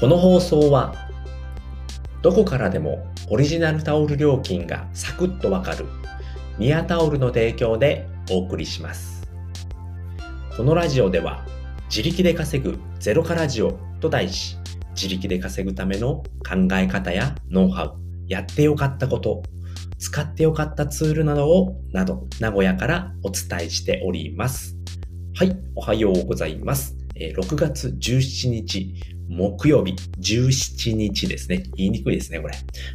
この放送はどこからでもオリジナルタオル料金がサクッとわかるミヤタオルの提供でお送りします。このラジオでは自力で稼ぐゼロカラジオと題し自力で稼ぐための考え方やノウハウやってよかったこと使ってよかったツールなどをなど名古屋からお伝えしております。はいおはようございます。6月17日木曜日、17日ですね。言いにくいですね、これ。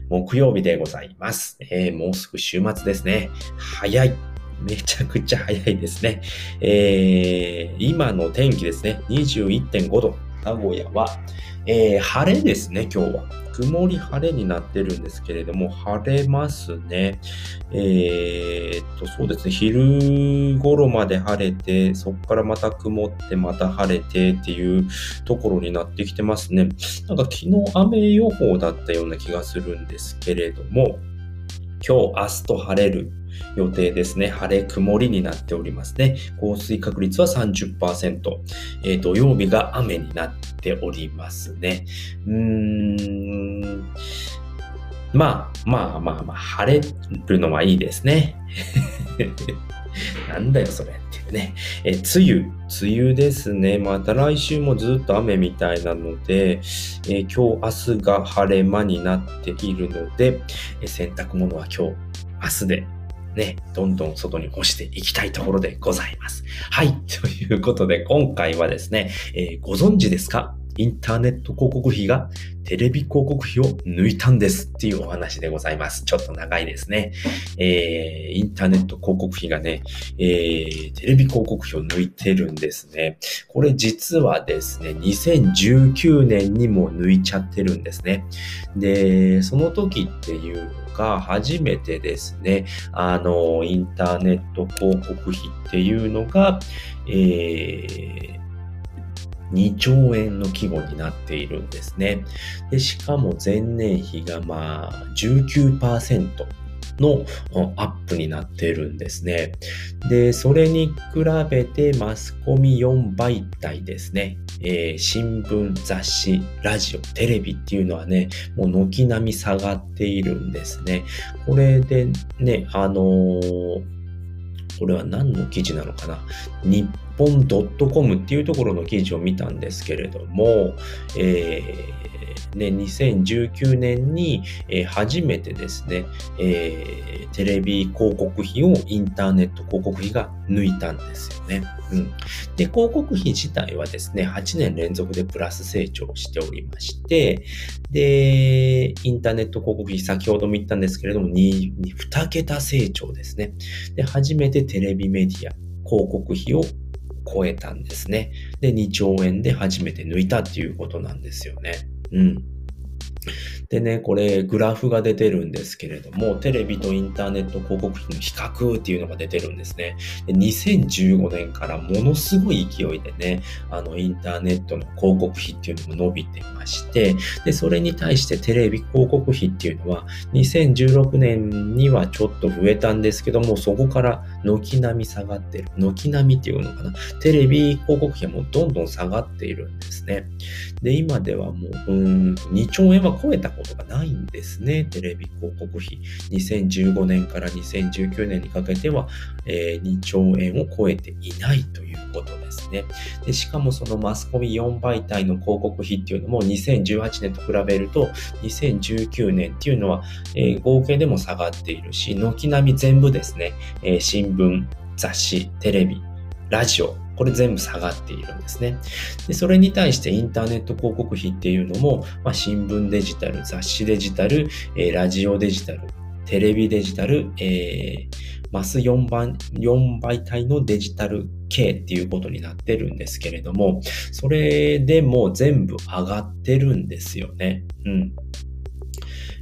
木曜日でございます。えー、もうすぐ週末ですね。早い。めちゃくちゃ早いですね。えー、今の天気ですね。21.5度。名古屋は、えー、晴れですね、今日は。曇り晴れになってるんですけれども、晴れますね。えー、っと、そうですね、昼頃まで晴れて、そこからまた曇って、また晴れてっていうところになってきてますね。なんか昨日雨予報だったような気がするんですけれども、今日、明日と晴れる予定ですね。晴れ、曇りになっておりますね。降水確率は30%。えー、土曜日が雨になっておりますね。うーん。まあ、まあまあまあ、晴れるのはいいですね。なんだよ、それっていうね。え、梅雨。梅雨ですね。また来週もずっと雨みたいなので、え今日、明日が晴れ間になっているので、え洗濯物は今日、明日でね、どんどん外に干していきたいところでございます。はい。ということで、今回はですね、えー、ご存知ですか？インターネット広告費がテレビ広告費を抜いたんですっていうお話でございます。ちょっと長いですね。えー、インターネット広告費がね、えー、テレビ広告費を抜いてるんですね。これ実はですね、2019年にも抜いちゃってるんですね。で、その時っていうのが初めてですね、あの、インターネット広告費っていうのが、えー、2兆円の規模になっているんですね。でしかも前年比がまあ19%のアップになっているんですね。で、それに比べてマスコミ4媒体ですね。えー、新聞、雑誌、ラジオ、テレビっていうのはね、もう軒並み下がっているんですね。これでね、あのーこれは何の記事なのかな？日本 .com っていうところの記事を見たんですけれども、えーね、2019年に、え、初めてですね、えー、テレビ広告費をインターネット広告費が抜いたんですよね。うん。で、広告費自体はですね、8年連続でプラス成長しておりまして、で、インターネット広告費、先ほども言ったんですけれども、2, 2桁成長ですね。で、初めてテレビメディア、広告費を超えたんですね。で、2兆円で初めて抜いたっていうことなんですよね。うん。でね、これグラフが出てるんですけれども、テレビとインターネット広告費の比較っていうのが出てるんですね。で2015年からものすごい勢いでね、あのインターネットの広告費っていうのも伸びてまして、で、それに対してテレビ広告費っていうのは2016年にはちょっと増えたんですけども、そこから軒並み下がってる。軒並みっていうのかな。テレビ広告費はもうどんどん下がっているんですね。で、今ではもう、うん、2兆円は超えたことがないんですね。テレビ広告費。2015年から2019年にかけては、えー、2兆円を超えていないということですねで。しかもそのマスコミ4媒体の広告費っていうのも2018年と比べると2019年っていうのは、えー、合計でも下がっているし、軒並み全部ですね、えー、新聞、雑誌、テレビ、ラジオ、これ全部下がっているんですね。で、それに対してインターネット広告費っていうのも、まあ、新聞デジタル、雑誌デジタル、えー、ラジオデジタル、テレビデジタル、えー、マス4番、4媒体のデジタル系っていうことになってるんですけれども、それでも全部上がってるんですよね。うん。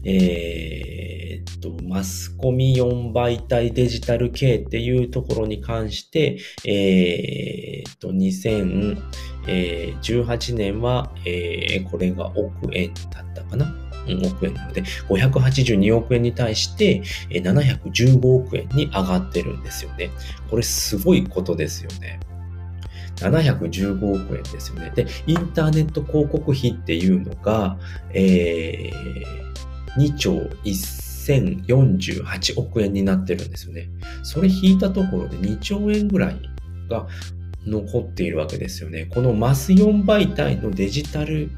えー、っと、マスコミ4媒体デジタル系っていうところに関して、えー、っと、2018年は、えー、これが億円だったかな？億円なので、582億円に対して715億円に上がってるんですよね。これすごいことですよね。715億円ですよね。で、インターネット広告費っていうのが、えー、2兆1048億円になってるんですよね。それ引いたところで2兆円ぐらいが残っているわけですよね。このマス4媒体のデジタル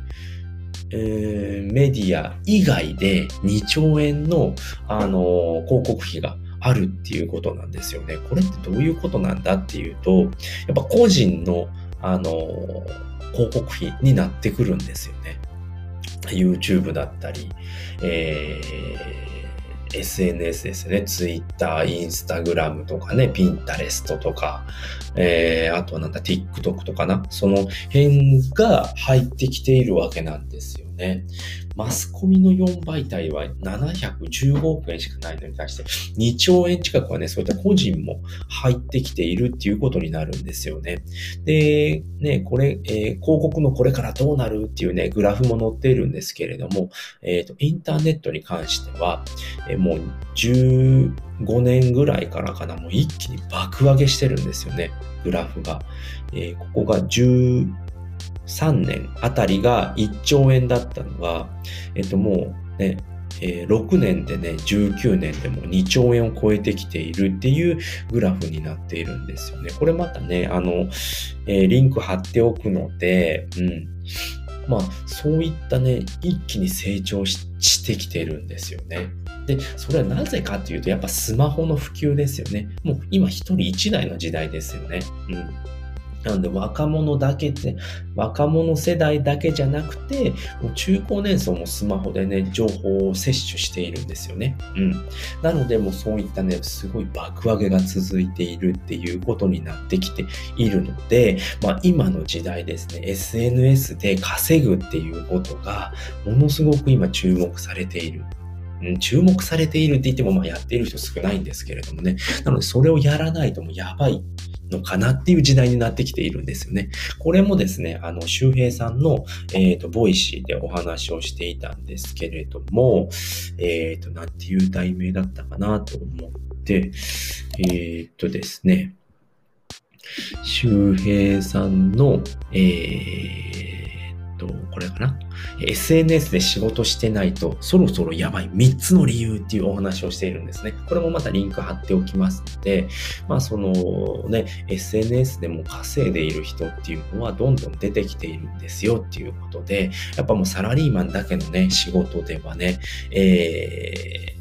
えー、メディア以外で2兆円の、あのー、広告費があるっていうことなんですよね。これってどういうことなんだっていうと、やっぱ個人の、あのー、広告費になってくるんですよね。YouTube だったり、えー SNS ですね。Twitter、Instagram とかね、Pinterest とか、えー、あとはなんだ、TikTok とかな。その辺が入ってきているわけなんですよね。マスコミの4媒体は715億円しかないのに対して2兆円近くはね、そういった個人も入ってきているっていうことになるんですよね。で、ね、これ、えー、広告のこれからどうなるっていうね、グラフも載っているんですけれども、えっ、ー、と、インターネットに関しては、えー、もう15年ぐらいからかな、もう一気に爆上げしてるんですよね、グラフが。えー、ここが10、3年あたりが1兆円だったのが、えっともうね、えー、6年でね、19年でも2兆円を超えてきているっていうグラフになっているんですよね。これまたね、あの、えー、リンク貼っておくので、うん。まあ、そういったね、一気に成長してきているんですよね。で、それはなぜかというと、やっぱスマホの普及ですよね。もう今一人一台の時代ですよね。うん。なので若者だけで、若者世代だけじゃなくて、中高年層もスマホでね、情報を摂取しているんですよね。うん。なので、もうそういったね、すごい爆上げが続いているっていうことになってきているので、まあ今の時代ですね、SNS で稼ぐっていうことが、ものすごく今注目されている。うん、注目されているって言っても、まあやっている人少ないんですけれどもね。なので、それをやらないともやばいのかなっていう時代になってきているんですよね。これもですね、あの、周平さんの、えっ、ー、と、ボイシーでお話をしていたんですけれども、えっ、ー、と、なんていう題名だったかなと思って、えっ、ー、とですね、周平さんの、えー、っと、これかな？SNS で仕事してないとそろそろやばい3つの理由っていうお話をしているんですね。これもまたリンク貼っておきますので、まあそのね、SNS でも稼いでいる人っていうのはどんどん出てきているんですよっていうことで、やっぱもうサラリーマンだけのね、仕事ではね、えー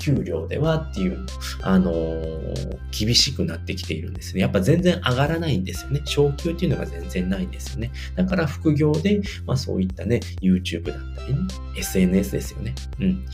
給料ではっていう、あのー、厳しくなってきているんですね。やっぱ全然上がらないんですよね。昇給っていうのが全然ないんですよね。だから副業で、まあそういったね、YouTube だったりね、SNS ですよね。うん。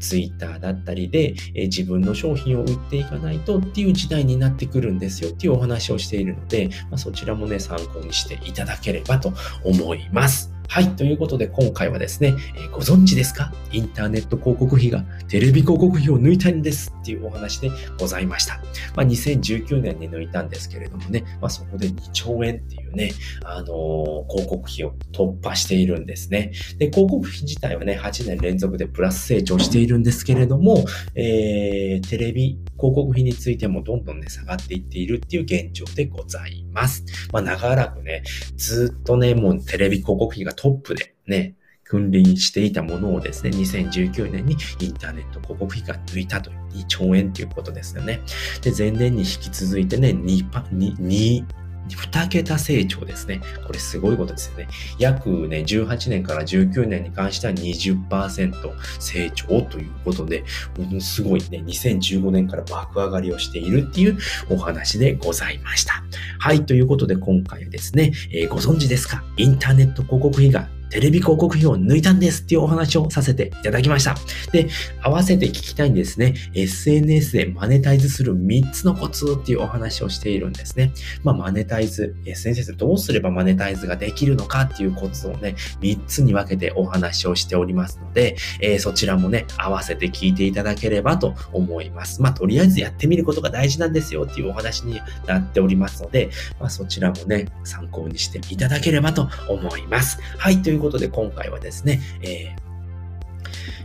ツイッターだったりで、え自分の商品を売っていかないとっていう時代になってくるんですよっていうお話をしているので、まあ、そちらもね、参考にしていただければと思います。はい。ということで、今回はですね、えー、ご存知ですか？インターネット広告費がテレビ広告費を抜いたんですっていうお話でございました。まあ、2019年に抜いたんですけれどもね、まあ、そこで2兆円っていうね、あの、広告費を突破しているんですね。で、広告費自体はね、8年連続でプラス成長しているんですけれども、えー、テレビ広告費についてもどんどんね、下がっていっているっていう現状でございます。まあ、長らくね、ずっとね、もうテレビ広告費がトップでね、君臨していたものをですね、2019年にインターネット広告費が抜いたという2兆円ということですよね。で、前年に引き続いてね、2, 2, 2桁成長ですね。これすごいことですよね。約ね、18年から19年に関しては20%成長ということで、ものすごいね、2015年から爆上がりをしているっていうお話でございました。はい、ということで今回はですね、えー、ご存知ですか？インターネット広告費がテレビ広告費を抜いたんですっていうお話をさせていただきました。で、合わせて聞きたいんですね。SNS でマネタイズする3つのコツっていうお話をしているんですね。まあ、マネタイズ、SNS でどうすればマネタイズができるのかっていうコツをね、3つに分けてお話をしておりますので、えー、そちらもね、合わせて聞いていただければと思います。まあ、とりあえずやってみることが大事なんですよっていうお話になっておりますので、まあ、そちらもね、参考にしていただければと思います。はい、というということで今回はですね、え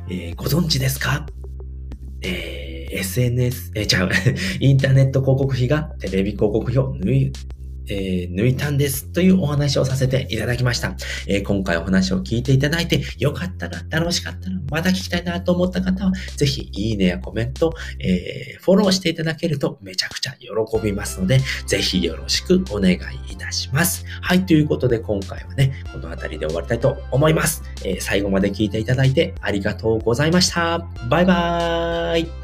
ーえー、ご存知ですか？えー、SNS、えー、違う、インターネット広告費がテレビ広告費を抜いえー、抜いたんですというお話をさせていただきました。えー、今回お話を聞いていただいてよかったな、楽しかったな、また聞きたいなと思った方は、ぜひいいねやコメント、えー、フォローしていただけるとめちゃくちゃ喜びますので、ぜひよろしくお願いいたします。はい、ということで今回はね、この辺りで終わりたいと思います。え最後まで聞いていただいてありがとうございました。バイバーイ